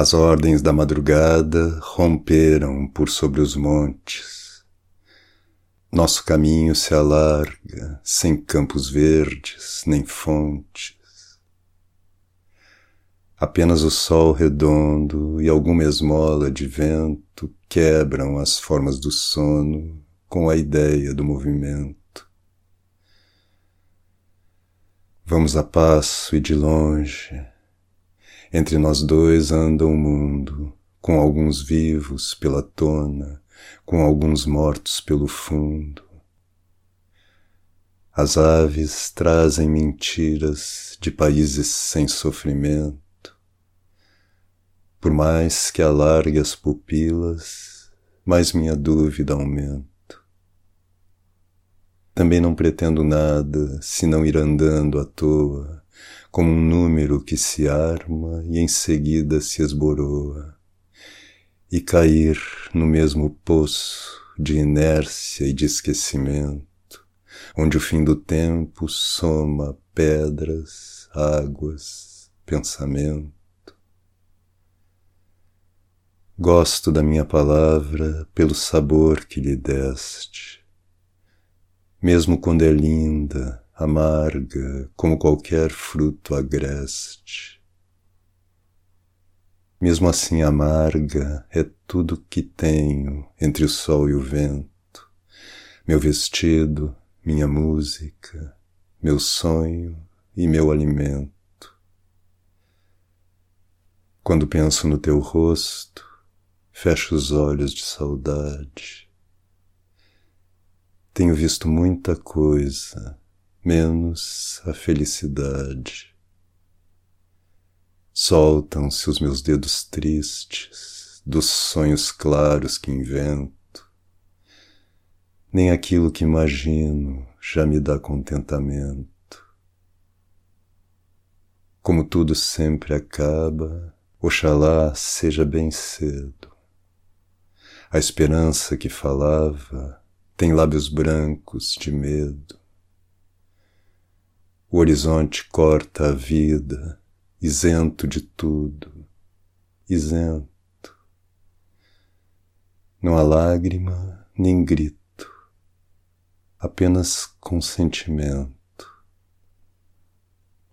As ordens da madrugada romperam por sobre os montes. Nosso caminho se alarga, sem campos verdes, nem fontes. Apenas o sol redondo e alguma esmola de vento quebram as formas do sono com a ideia do movimento. Vamos a passo e de longe entre nós dois anda o mundo, com alguns vivos pela tona, com alguns mortos pelo fundo. As aves trazem mentiras de países sem sofrimento. Por mais que alargue as pupilas, mais minha dúvida aumenta. Também não pretendo nada, senão ir andando à toa, como um número que se arma e em seguida se esboroa, e cair no mesmo poço de inércia e de esquecimento, onde o fim do tempo soma pedras, águas, pensamento. Gosto da minha palavra pelo sabor que lhe deste, mesmo quando é linda, amarga como qualquer fruto agreste. Mesmo assim, amarga é tudo que tenho entre o sol e o vento, meu vestido, minha música, meu sonho e meu alimento. Quando penso no teu rosto, fecho os olhos de saudade. Tenho visto muita coisa menos a felicidade. Soltam-se os meus dedos tristes dos sonhos claros que invento. Nem aquilo que imagino já me dá contentamento. Como tudo sempre acaba, oxalá seja bem cedo. A esperança que falava tem lábios brancos de medo. O horizonte corta a vida, isento de tudo, isento. Não há lágrima nem grito, apenas consentimento.